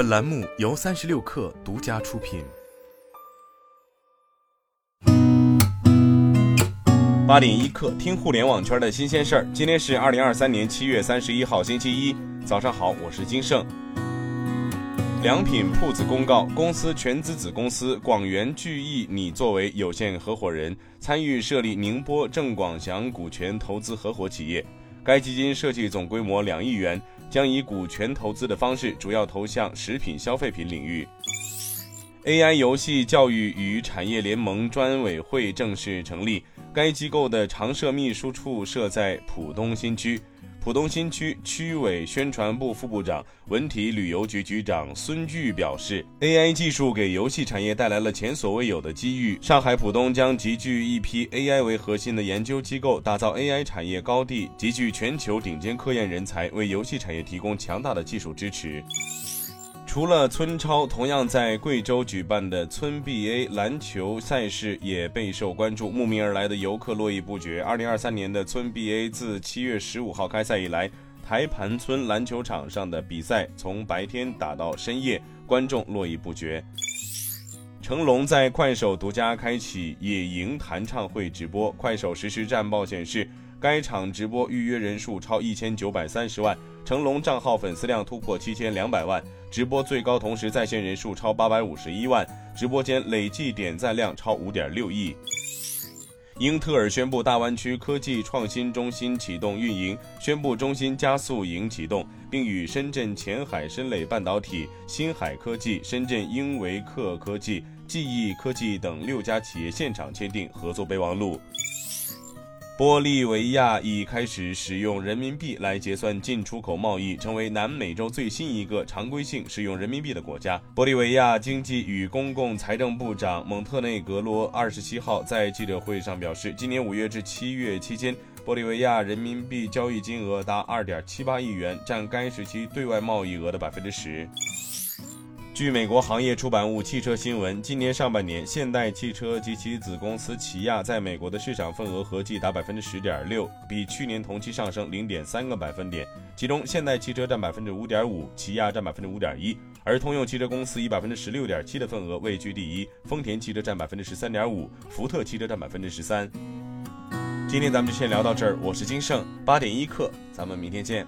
本栏目由三十六氪独家出品。八点一刻，听互联网圈的新鲜事儿。今天是二零二三年七月三十一号，星期一，早上好，我是金盛。良品铺子公告，公司全资子公司广元聚益拟作为有限合伙人，参与设立宁波郑广祥股权投资合伙企业。该基金设计总规模两亿元，将以股权投资的方式，主要投向食品消费品领域。AI 游戏教育与产业联盟专委会正式成立，该机构的常设秘书处设在浦东新区。浦东新区区委宣传部副部长、文体旅游局局长孙巨表示，AI 技术给游戏产业带来了前所未有的机遇。上海浦东将集聚一批 AI 为核心的研究机构，打造 AI 产业高地，集聚全球顶尖科研人才，为游戏产业提供强大的技术支持。除了村超，同样在贵州举办的村 BA 篮球赛事也备受关注，慕名而来的游客络绎不绝。二零二三年的村 BA 自七月十五号开赛以来，台盘村篮球场上的比赛从白天打到深夜，观众络绎不绝。成龙在快手独家开启野营弹唱会直播，快手实时战报显示。该场直播预约人数超一千九百三十万，成龙账号粉丝量突破七千两百万，直播最高同时在线人数超八百五十一万，直播间累计点赞量超五点六亿。英特尔宣布大湾区科技创新中心启动运营，宣布中心加速营启动，并与深圳前海深磊半导体、新海科技、深圳英维克科技、记忆科技等六家企业现场签订合作备忘录。玻利维亚已开始使用人民币来结算进出口贸易，成为南美洲最新一个常规性使用人民币的国家。玻利维亚经济与公共财政部长蒙特内格罗二十七号在记者会上表示，今年五月至七月期间，玻利维亚人民币交易金额达二点七八亿元，占该时期对外贸易额的百分之十。据美国行业出版物《汽车新闻》，今年上半年，现代汽车及其子公司起亚在美国的市场份额合计达百分之十点六，比去年同期上升零点三个百分点。其中，现代汽车占百分之五点五，起亚占百分之五点一，而通用汽车公司以百分之十六点七的份额位居第一，丰田汽车占百分之十三点五，福特汽车占百分之十三。今天咱们就先聊到这儿，我是金盛，八点一刻，咱们明天见。